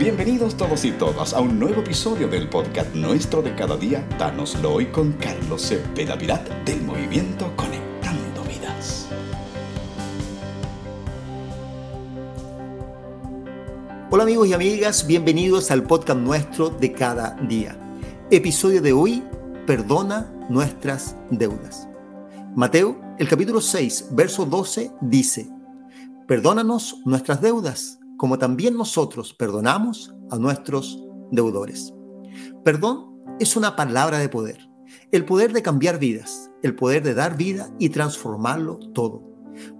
Bienvenidos todos y todas a un nuevo episodio del podcast nuestro de cada día, Danoslo hoy con Carlos Cepeda Pirat del movimiento Conectando Vidas. Hola amigos y amigas, bienvenidos al podcast nuestro de cada día. Episodio de hoy, perdona nuestras deudas. Mateo, el capítulo 6, verso 12 dice, Perdónanos nuestras deudas como también nosotros perdonamos a nuestros deudores. Perdón es una palabra de poder, el poder de cambiar vidas, el poder de dar vida y transformarlo todo,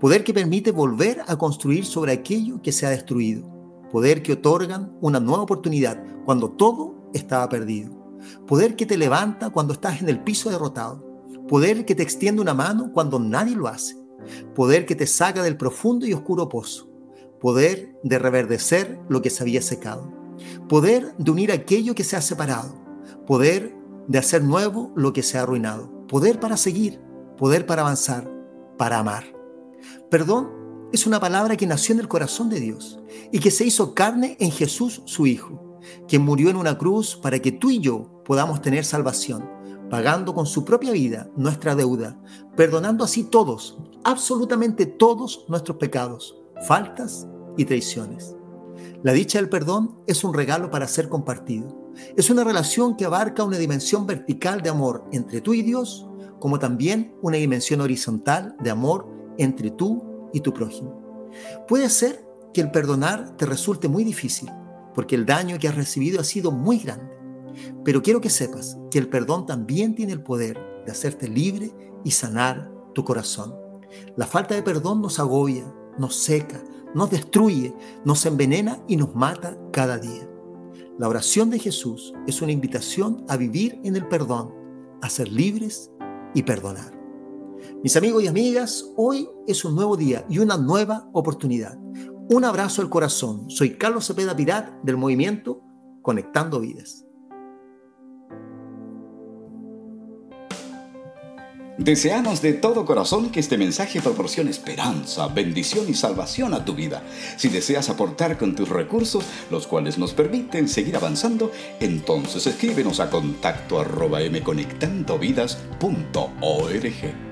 poder que permite volver a construir sobre aquello que se ha destruido, poder que otorgan una nueva oportunidad cuando todo estaba perdido, poder que te levanta cuando estás en el piso derrotado, poder que te extiende una mano cuando nadie lo hace, poder que te saca del profundo y oscuro pozo, poder de reverdecer lo que se había secado, poder de unir aquello que se ha separado, poder de hacer nuevo lo que se ha arruinado, poder para seguir, poder para avanzar, para amar. Perdón es una palabra que nació en el corazón de Dios y que se hizo carne en Jesús su Hijo, quien murió en una cruz para que tú y yo podamos tener salvación, pagando con su propia vida nuestra deuda, perdonando así todos, absolutamente todos nuestros pecados, faltas y traiciones. La dicha del perdón es un regalo para ser compartido. Es una relación que abarca una dimensión vertical de amor entre tú y Dios, como también una dimensión horizontal de amor entre tú y tu prójimo. Puede ser que el perdonar te resulte muy difícil, porque el daño que has recibido ha sido muy grande. Pero quiero que sepas que el perdón también tiene el poder de hacerte libre y sanar tu corazón. La falta de perdón nos agobia, nos seca, nos destruye, nos envenena y nos mata cada día. La oración de Jesús es una invitación a vivir en el perdón, a ser libres y perdonar. Mis amigos y amigas, hoy es un nuevo día y una nueva oportunidad. Un abrazo al corazón. Soy Carlos Cepeda Pirat del movimiento Conectando Vidas. Deseamos de todo corazón que este mensaje proporcione esperanza, bendición y salvación a tu vida. Si deseas aportar con tus recursos, los cuales nos permiten seguir avanzando, entonces escríbenos a contacto arroba mconectandovidas.org.